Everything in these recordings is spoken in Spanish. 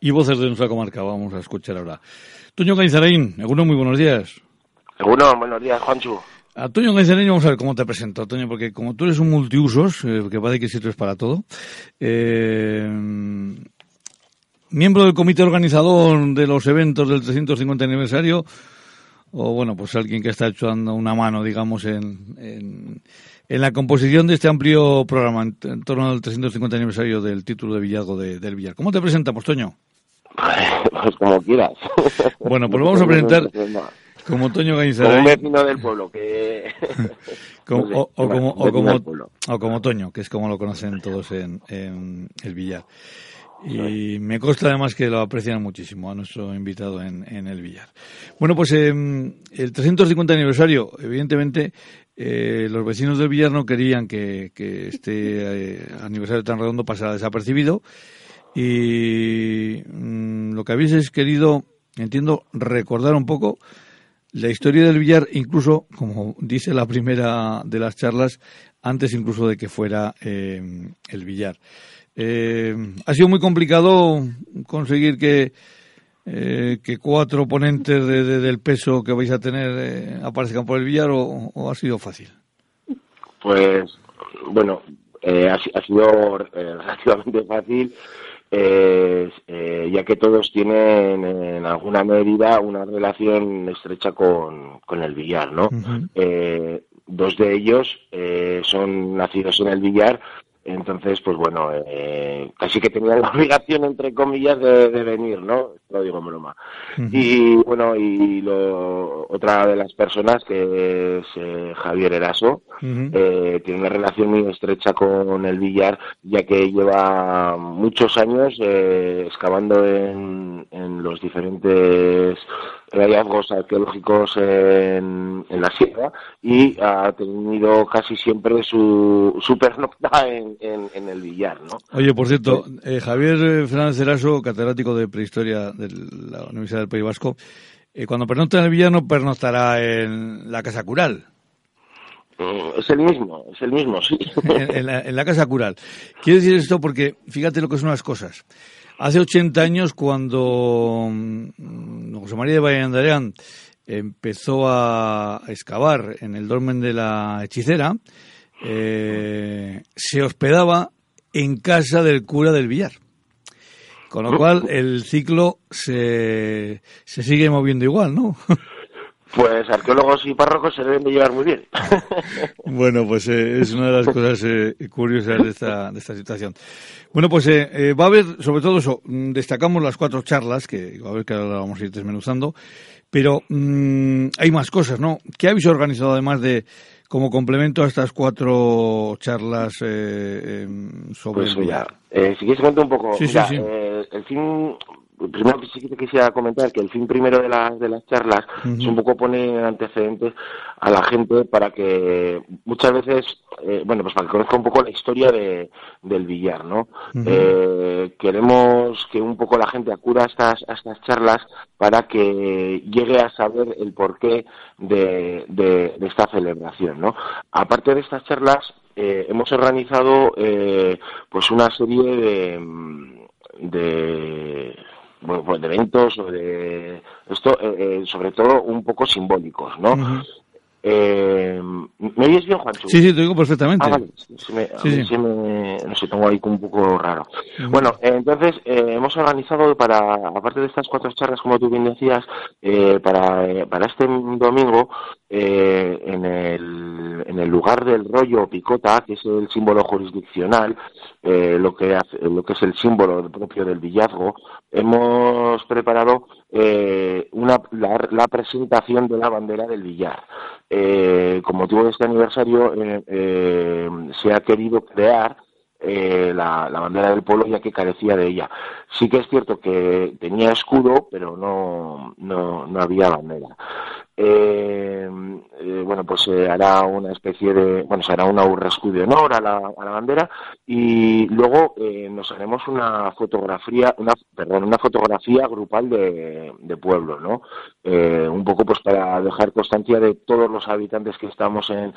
Y voces de nuestra comarca, vamos a escuchar ahora. Toño Caizaraín, alguno muy buenos días. Alguno, buenos días, Juanchu. A Toño Caizaraín vamos a ver cómo te presento, Toño, porque como tú eres un multiusos, eh, que parece que sirves para todo, eh, miembro del comité organizador de los eventos del 350 aniversario, o bueno, pues alguien que está echando una mano, digamos, en, en, en la composición de este amplio programa en, en, torno al 350 aniversario del título de Villazgo de, del Villar. ¿Cómo te presentamos, Toño? Pues como quieras. Bueno, pues lo vamos a presentar como Toño Gainzaray. Como un vecino del pueblo, que... como, no sé, o, o como, o, vecino como, del pueblo. o como Toño, que es como lo conocen todos en, en el Villar. Y me consta además que lo aprecian muchísimo a nuestro invitado en, en el billar. Bueno, pues eh, el 350 aniversario, evidentemente, eh, los vecinos del billar no querían que, que este eh, aniversario tan redondo pasara desapercibido. Y mm, lo que habéis querido, entiendo, recordar un poco la historia del billar, incluso, como dice la primera de las charlas, antes incluso de que fuera eh, el billar. Eh, ha sido muy complicado conseguir que, eh, que cuatro ponentes de, de, del peso que vais a tener eh, aparezcan por el billar o, ha sido fácil. Pues bueno, eh, ha, ha, sido relativamente fácil. Ya que todos tienen en alguna medida una relación estrecha con, con el billar, ¿no? Uh -huh. dos de ellos son nacidos en el billar entonces, pues bueno, eh, casi que tenían la obligación, entre comillas, de, de venir, ¿no? Lo digo en broma. Uh -huh. Y bueno, y lo, otra de las personas, que es eh, Javier Eraso, uh -huh. eh, tiene una relación muy estrecha con el billar, ya que lleva muchos años eh, excavando en, en los diferentes hallazgos arqueológicos en, en, la sierra y ha tenido casi siempre su, su pernocta en, en, en, el billar, ¿no? Oye, por cierto, eh, Javier Fernández Eraso, catedrático de prehistoria de la Universidad del País Vasco, eh, cuando pernocta en el billar no pernoctará en la Casa Cural. Mm, Es el mismo, es el mismo, sí. en, en, la, en la Casa Cural. Quiero decir esto porque fíjate lo que son las cosas. Hace 80 años, cuando mm, José María de Vallandareán empezó a excavar en el dolmen de la hechicera, eh, se hospedaba en casa del cura del Villar. Con lo cual el ciclo se, se sigue moviendo igual, ¿no? Pues arqueólogos y párrocos se deben de llevar muy bien. bueno, pues eh, es una de las cosas eh, curiosas de esta, de esta situación. Bueno, pues eh, eh, va a haber, sobre todo eso, mm, destacamos las cuatro charlas, que a ver que ahora vamos a ir desmenuzando, pero mmm, hay más cosas, ¿no? ¿Qué habéis organizado además de, como complemento a estas cuatro charlas eh, sobre pues mira, eh, si quieres contar un poco, sí, mira, sí, sí. El fin primero que sí que quisiera comentar que el fin primero de las de las charlas uh -huh. es un poco poner antecedentes a la gente para que muchas veces eh, bueno pues para que conozca un poco la historia de, del billar no uh -huh. eh, queremos que un poco la gente acuda a estas a estas charlas para que llegue a saber el porqué de, de, de esta celebración no aparte de estas charlas eh, hemos organizado eh, pues una serie de de bueno, pues de eventos o de esto, eh, eh, sobre todo un poco simbólicos, ¿no? Uh -huh. eh, ¿Me oyes bien, Juancho? Sí, sí, te digo perfectamente. Ah, vale. Me, sí, me, no sé, tengo ahí un poco raro. -huh. Bueno, eh, entonces eh, hemos organizado para, aparte de estas cuatro charlas, como tú bien decías, eh, para, para este domingo, en el, en, el, lugar del rollo picota, que es el símbolo jurisdiccional, lo, que hace, lo que es el símbolo propio del villazgo, hemos preparado una, la, la, presentación de la bandera del billar. Eh, con motivo de este aniversario eh, eh, se ha querido crear eh, la, bandera del pueblo ya que carecía de ella. Sí que es cierto que tenía escudo, pero no, no, no había bandera. Eh, eh, bueno, pues se hará una especie de, bueno, se hará una escudo de a la, a la bandera y luego eh, nos haremos una fotografía, una, perdón, una fotografía grupal de, de pueblo, ¿no? Eh, un poco pues para dejar constancia de todos los habitantes que estamos en,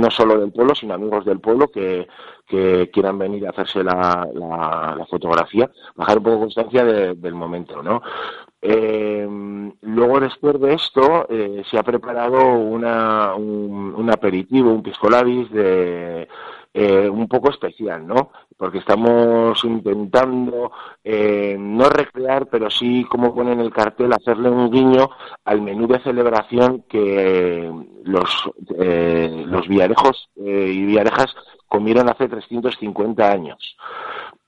no solo del pueblo, sino amigos del pueblo que, que quieran venir a hacerse la, la, fotografía, dejar un poco constancia del momento, ¿no? Eh, luego, después de esto, eh, se ha preparado una, un, aperitivo, un piscolabis de eh, un poco especial, ¿no? Porque estamos intentando eh, no recrear, pero sí, como pone en el cartel, hacerle un guiño al menú de celebración que los, los villarejos y villarejas comieron hace 350 años.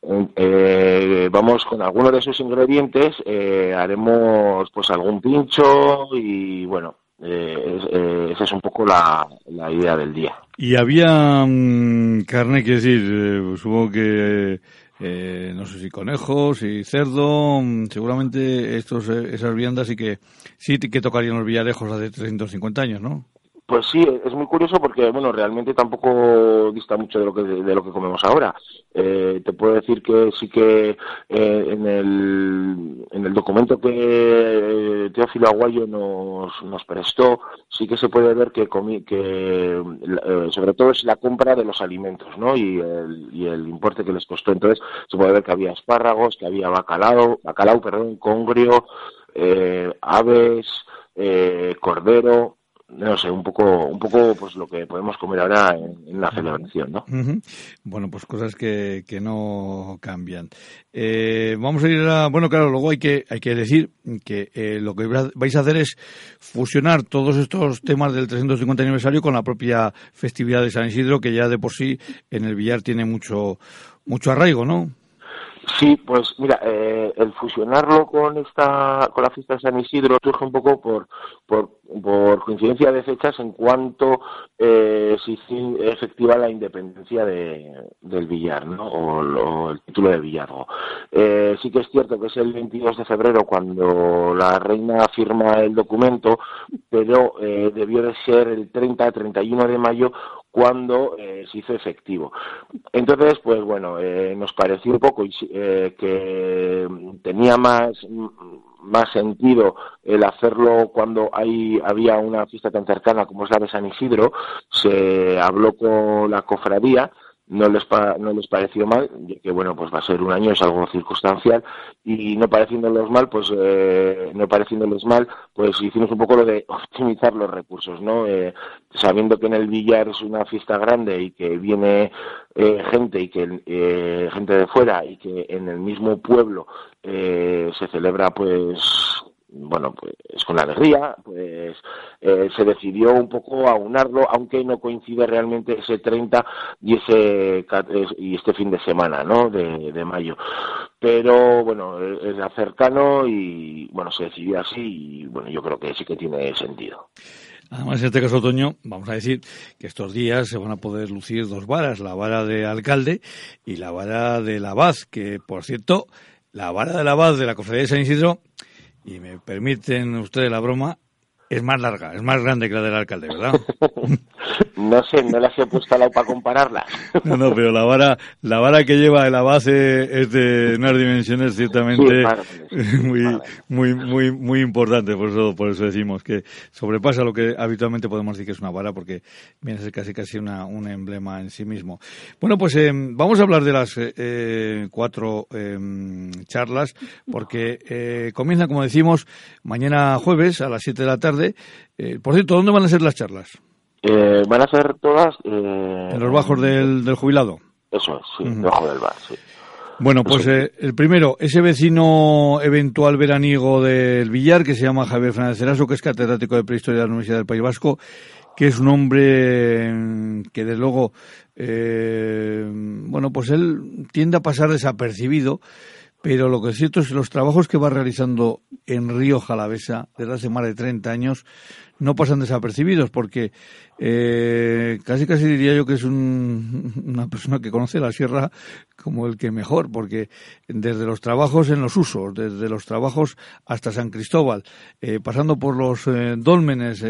Eh, vamos con algunos de esos ingredientes, eh, haremos pues algún pincho y bueno, eh, esa es un poco la, idea del día. Y había mm, carne, quiero decir, supongo que no sé si conejos y cerdo, mm, seguramente estos esas viandas sí que sí que tocarían los villarejos hace 350 años, ¿no? Pues sí, es muy curioso porque, bueno, realmente tampoco dista mucho de lo que, de lo que comemos ahora. Eh, te puedo decir que sí que eh, en, el, en el documento que eh, Teófilo Aguayo nos, nos prestó, sí que se puede ver que, que sobre todo es la compra de los alimentos, ¿no? Y el, y el importe que les costó. Entonces, se puede ver que había espárragos, que había bacalao, bacalao, perdón, congrio, aves, cordero, no sé, un poco, un poco pues lo que podemos comer ahora en, la celebración, ¿no? Bueno, pues cosas que, que no cambian. Eh, vamos a ir a, bueno, claro, luego hay que, hay que decir que eh, lo que vais a hacer es fusionar todos estos temas del 350 aniversario con la propia festividad de San Isidro, que ya de por sí en el billar tiene mucho, mucho arraigo, ¿no? Sí, pues mira, eh, el fusionarlo con esta, con la fiesta de San Isidro surge un poco por, por, por coincidencia de fechas en cuanto eh, se efectiva la independencia de, del Villar, ¿no? O, el título de Villargo. Eh, sí que es cierto que es el 22 de febrero cuando la reina firma el documento, pero eh, debió de ser el 30-31 de mayo cuando eh, se hizo efectivo. Entonces, pues bueno, eh, nos pareció un poco eh, que tenía más, más sentido el hacerlo cuando hay, había una fiesta tan cercana como es la de San Isidro. Se habló con la cofradía no les, no les pareció mal, que bueno, pues va a ser un año, es algo circunstancial, y no pareciéndolos mal, pues eh, no pareciéndoles mal, pues hicimos un poco lo de optimizar los recursos, ¿no? Eh, sabiendo que en el billar es una fiesta grande y que viene eh, gente y que eh, gente de fuera y que en el mismo pueblo eh, se celebra pues bueno, pues con alegría, pues eh, se decidió un poco aunarlo, aunque no coincide realmente ese 30 y ese y este fin de semana, ¿no? De, de mayo. Pero bueno, es cercano y bueno, se decidió así y bueno, yo creo que sí que tiene sentido. Además, en este caso, Otoño, vamos a decir que estos días se van a poder lucir dos varas, la vara de alcalde y la vara de la abad, que por cierto, la vara de la abad de la cofradía de San Isidro y me permiten ustedes la broma, es más larga, es más grande que la del alcalde, ¿verdad? no sé, no las he puesto al lado para compararla. no, no, pero la vara, la vara que lleva la base es de unas dimensiones ciertamente muy, muy, muy, muy importantes, por eso, por eso decimos que sobrepasa lo que habitualmente podemos decir que es una vara, porque viene a ser casi casi una, un emblema en sí mismo. Bueno, pues eh, vamos a hablar de las eh, cuatro eh, charlas, porque eh, comienza, como decimos, mañana jueves a las siete de la tarde eh, por cierto, ¿dónde van a ser las charlas? Eh, van a ser todas... Eh, ¿En los bajos del, jubilado? Eso es, sí, debajo del bar, sí. Bueno, pues el primero, ese vecino eventual veraniego del Villar, que se llama Javier Fernández Ceraso, que es catedrático de Prehistoria de la Universidad del País Vasco, que es un hombre mm, que, desde luego, bueno, pues él tiende a pasar desapercibido, pero lo que es cierto es que los trabajos que va realizando en Río Jalavesa desde hace más de 30 años no pasan desapercibidos porque eh, casi casi diría yo que es una persona que conoce la sierra como el que mejor, porque desde los trabajos en los usos, desde los trabajos hasta San Cristóbal, eh, pasando por los eh, dólmenes,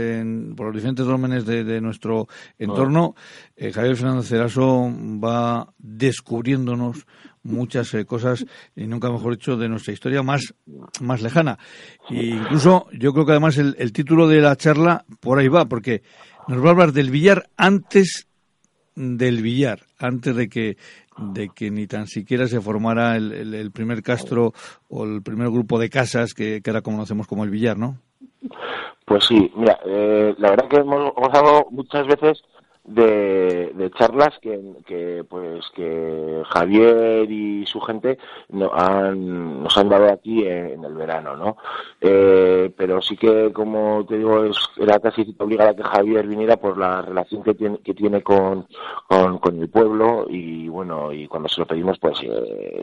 por los diferentes dólmenes de, nuestro entorno, eh, Javier Fernández Ceraso va descubriéndonos muchas cosas y nunca mejor dicho de nuestra historia más más lejana. E incluso yo creo que además el, el título de la charla por ahí va porque nos va a hablar del billar antes del billar, antes de que, de que ni tan siquiera se formara el, primer castro o el primer grupo de casas que, que ahora conocemos como el billar, ¿no? Pues sí, mira, eh, la verdad que hemos gozado muchas veces de, charlas que, pues que Javier y su gente no han, nos han dado aquí en, el verano, ¿no? Eh, pero sí que, como te digo, es, era casi obligada que Javier viniera por la relación que tiene, que tiene con, con, el pueblo y bueno, y cuando se lo pedimos, pues, eh,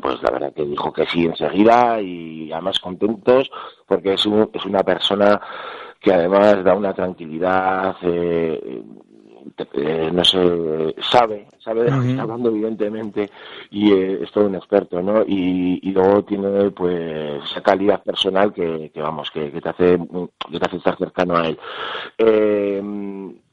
pues la verdad que dijo que sí enseguida y además contentos porque es, es una persona que además da una tranquilidad eh, eh, no sé, sabe, sabe de lo que está hablando evidentemente y eh, es todo un experto, ¿no? Y, luego tiene pues esa calidad personal que, vamos, que, te hace que te hace estar cercano a él. Eh,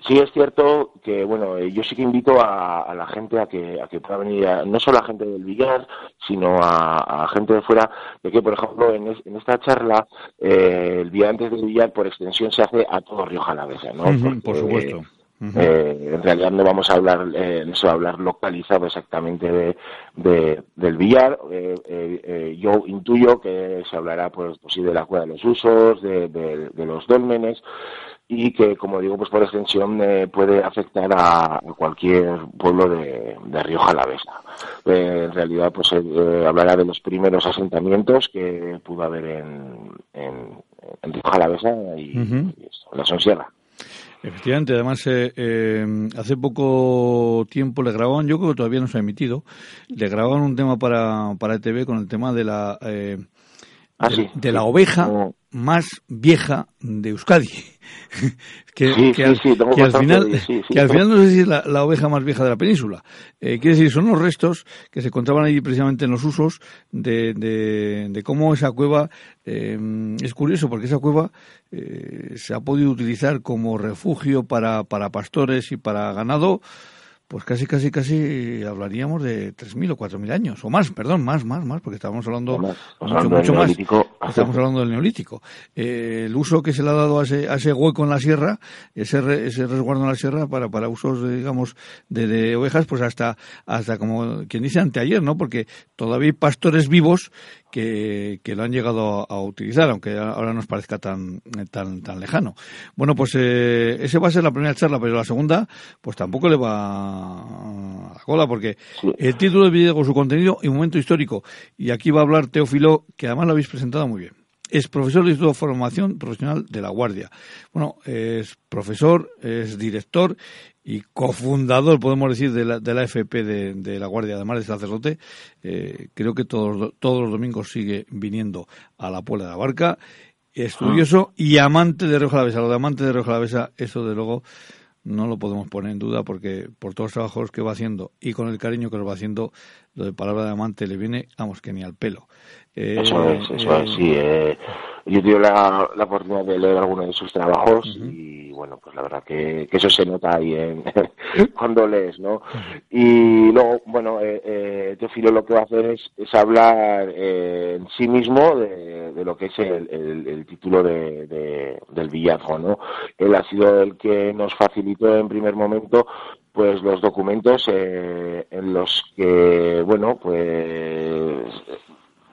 sí es cierto que, bueno, yo sí que invito a, la gente a que, a que pueda venir, no solo a gente del Villar, sino a, gente de fuera, de que, por ejemplo, en, esta charla, el día antes del Villar, por extensión, se hace a todo Río Jalavesa, ¿no? por supuesto eh, en realidad no vamos a hablar, eh, no se va a hablar localizado exactamente de, del billar. Eh, eh, yo intuyo que se hablará, pues, pues sí, de la cueva de los usos, de, los dólmenes y que, como digo, pues por extensión puede afectar a, cualquier pueblo de, de Río Jalavesa. en realidad, pues hablará de los primeros asentamientos que pudo haber en, en, Río Jalavesa y, en la Sonsierra. Efectivamente, además eh, eh, hace poco tiempo le grababan, yo creo que todavía no se ha emitido, le grababan un tema para, para ETV con el tema de la eh, ah, de, la oveja más vieja de Euskadi. que, al, final, que al final no sé si es la, oveja más vieja de la península. Eh, quiere decir, son los restos que se encontraban allí precisamente en los usos de, de, cómo esa cueva eh, es curioso porque esa cueva eh, se ha podido utilizar como refugio para, para pastores y para ganado pues casi, casi, casi hablaríamos de 3.000 o 4.000 años, o más, perdón, más, más, más, porque estábamos hablando mucho, mucho más. Estamos hablando del neolítico. Eh, el uso que se le ha dado a ese, a ese hueco en la sierra, ese, ese resguardo en la sierra para, para usos, digamos, de, de, ovejas, pues hasta, hasta como quien dice anteayer, ¿no? Porque todavía hay pastores vivos que, que lo han llegado a, utilizar, aunque ahora nos parezca tan, tan, tan lejano. Bueno, pues eh, ese va a ser la primera charla, pero la segunda, pues tampoco le va a la cola, porque el título del vídeo con su contenido y momento histórico. Y aquí va a hablar Teófilo, que además lo habéis presentado muy bien. Es profesor de Instituto de Formación Profesional de la Guardia. Bueno, es profesor, es director y cofundador, podemos decir, de la, de la FP de, la Guardia, además de sacerdote. Eh, creo que todos, todos los domingos sigue viniendo a la Puebla de la Barca. Estudioso y amante de Río Jalavesa. Lo de amante de Río Jalavesa, eso de luego no lo podemos poner en duda porque por todos los trabajos que va haciendo y con el cariño que lo va haciendo, lo de palabra de amante le viene, vamos, que ni al pelo. Eh, eso es, eso es, sí. Eh, yo tuve la, la, oportunidad de leer algunos de sus trabajos y bueno, pues la verdad que, que eso se nota ahí en, cuando lees, ¿no? Y luego, bueno, eh, eh, Teofilo lo que va a hacer es, es hablar eh, en sí mismo de, de, lo que es el, el, el título de, de, del villazgo, ¿no? Él ha sido el que nos facilitó en primer momento pues los documentos eh, en los que, bueno, pues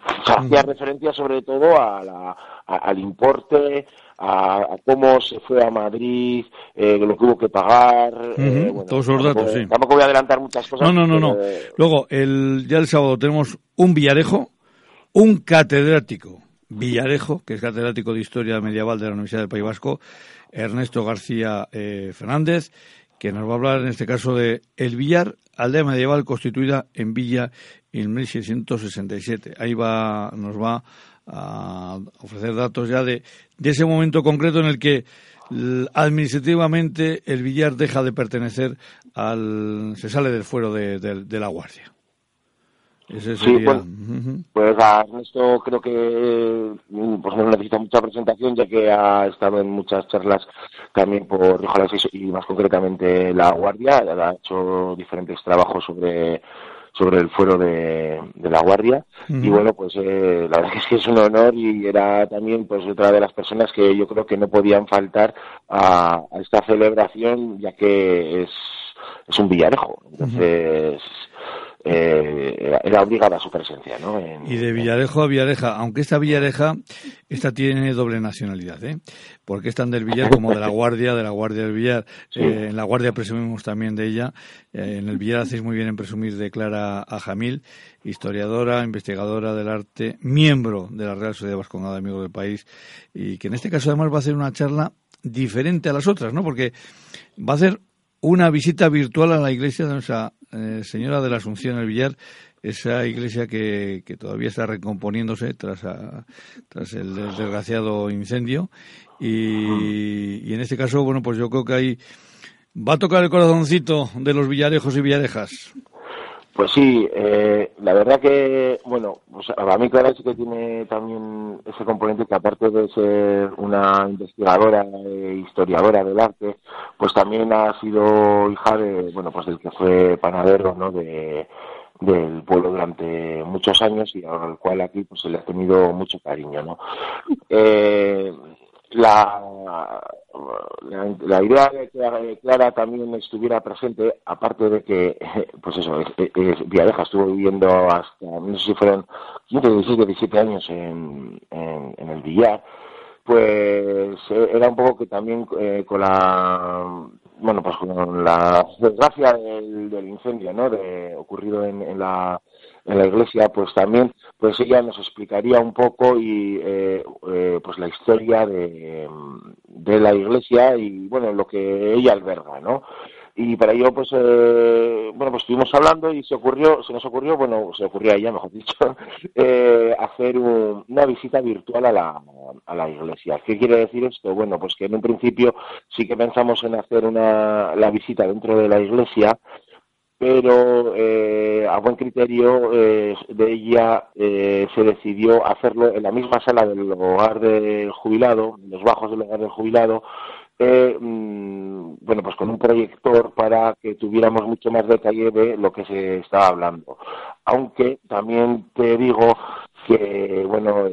hacía referencia sobre todo a la, al importe, a, cómo se fue a Madrid, eh, lo que hubo que pagar. Eh, todos los datos, sí. Tampoco voy a adelantar muchas cosas. No, no, no. no. Luego, el, ya el sábado tenemos un Villarejo, un catedrático Villarejo, que es catedrático de Historia Medieval de la Universidad del País Vasco, Ernesto García eh, Fernández, que nos va a hablar en este caso de El Villar, aldea medieval constituida en Villa en 1667. Ahí va, nos va a ofrecer datos ya de, de ese momento concreto en el que administrativamente el Villar deja de pertenecer al, se sale del fuero de, de la Guardia. Sí, bueno, pues a Ernesto creo que pues no necesita mucha presentación ya que ha estado en muchas charlas también por Rioja y más concretamente La Guardia, ha hecho diferentes trabajos sobre sobre el fuero de, la Guardia. Y bueno pues eh, la verdad es que es un honor y era también pues otra de las personas que yo creo que no podían faltar a, esta celebración ya que es es un villarejo. Entonces eh, era obligada su presencia. ¿no? y de Villarejo a Villareja, aunque esta Villareja, esta tiene doble nacionalidad, ¿eh? porque es tan del Villar como de la Guardia, de la Guardia del Villar. Eh, en la Guardia presumimos también de ella. Eh, en el Villar hacéis muy bien en presumir de Clara Ajamil, historiadora, investigadora del arte, miembro de la Real Sociedad Vascongada, amigo del país, y que en este caso además va a hacer una charla diferente a las otras, ¿no? Porque va a hacer una visita virtual a la iglesia de nuestra eh, Señora de la Asunción el Villar, esa iglesia que, que todavía está recomponiéndose tras, tras el desgraciado incendio. Y, y, en este caso, bueno, pues yo creo que ahí va a tocar el corazoncito de los villarejos y villarejas. Pues sí, eh, la verdad que, bueno, pues a mí Clara sí que tiene también ese componente que aparte de ser una investigadora e historiadora del arte, pues también ha sido hija de, bueno, pues del que fue panadero, ¿no? De, del pueblo durante muchos años y al cual aquí pues se le ha tenido mucho cariño, ¿no? Eh, la, la, idea de que Clara también estuviera presente, aparte de que, pues eso, Villareja estuvo viviendo hasta, no sé si fueron 15, 16, 17 años en, en, el Villar, pues eh, era un poco que también eh, con la bueno pues con la desgracia del, del incendio no de ocurrido en, en la en la iglesia, pues también, pues ella nos explicaría un poco y eh, pues la historia de, de la iglesia y bueno lo que ella alberga, ¿no? y para ello pues eh, bueno pues estuvimos hablando y se ocurrió se nos ocurrió bueno se ocurrió a ella mejor dicho eh, hacer una visita virtual a la, a la iglesia qué quiere decir esto bueno pues que en un principio sí que pensamos en hacer una la visita dentro de la iglesia pero eh, a buen criterio eh, de ella eh, se decidió hacerlo en la misma sala del hogar del jubilado, los bajos del hogar del jubilado, mm, bueno, pues con un proyector para que tuviéramos mucho más detalle de lo que se estaba hablando. Aunque también te digo que, bueno,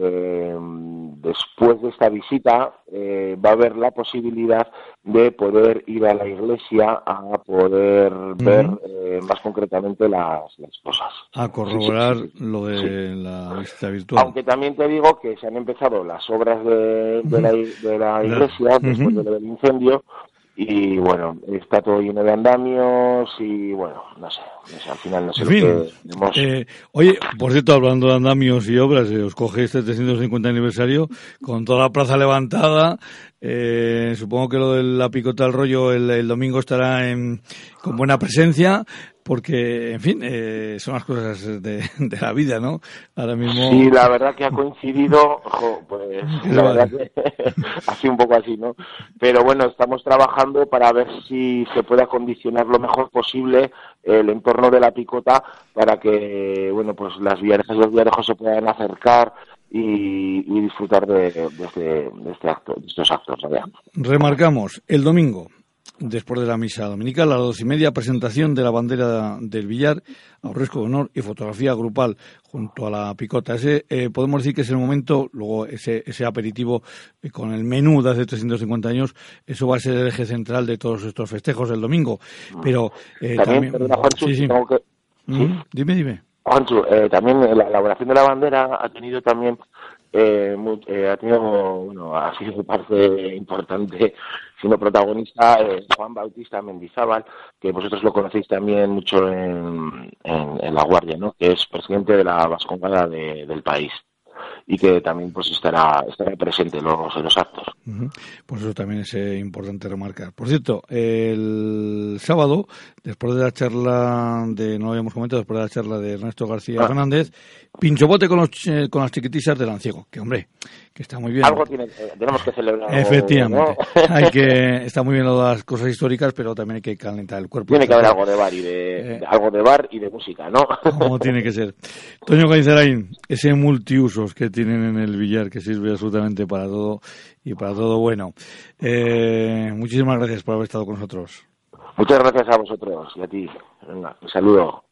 después de esta visita va a haber la posibilidad de poder ir a la iglesia a poder ver eh, más concretamente las, cosas. A corroborar lo de la visita virtual. Aunque también te digo que se han empezado las obras de, la, de la, iglesia después del incendio y bueno, está todo lleno de andamios y bueno, no sé, al final no sé lo que eh, oye, por cierto, hablando de andamios y obras, eh, os coge este 350 aniversario con toda la plaza levantada, eh, supongo que lo de la picota del rollo el, el domingo estará en, con buena presencia porque, en fin, eh, son las cosas de, la vida, ¿no? Ahora mismo... Sí, la verdad que ha coincidido, pues la verdad que sido un poco así, ¿no? Pero bueno, estamos trabajando para ver si se puede acondicionar lo mejor posible el entorno de la picota para que, bueno, pues las viarejas y los viarejos se puedan acercar y, disfrutar de, este, de, este, acto, de estos actos. Remarcamos, el domingo, después de la misa dominical, a las dos y media, presentación de la bandera del billar, aurresco de honor y fotografía grupal junto a la picota. Ese eh, podemos decir que es el momento, luego ese, ese aperitivo eh, con el menú de hace 350 años, eso va a ser el eje central de todos estos festejos del domingo. Pero eh, también, sí, sí. Dime, dime. Juancho, también la elaboración de la bandera ha tenido también eh, ha tenido, bueno, ha sido parte importante sino protagonista eh, Juan Bautista Mendizábal, que vosotros lo conocéis también mucho en, en, La Guardia, ¿no? que es presidente de la Vascongada del país. y que también pues estará estará presente en los, en los actos. Pues eso también es eh, importante remarcar. Por cierto, el sábado, después de la charla de, no habíamos comentado, después de la charla de Ernesto García ah. Fernández, pinchobote con, los, eh, con las chiquitisas del Anciego, que hombre, que está muy bien. Algo tiene, eh, tenemos que celebrar. Efectivamente. hay que, está muy bien las cosas históricas, pero también hay que calentar el cuerpo. Tiene que haber algo de bar y de, algo de bar y de música, ¿no? Como tiene que ser. Toño Caizarain, ese multiusos que tienen en el billar que sirve absolutamente para todo y para todo bueno. Eh, muchísimas gracias por haber estado con nosotros. Muchas gracias a vosotros y a ti. Venga, un saludo.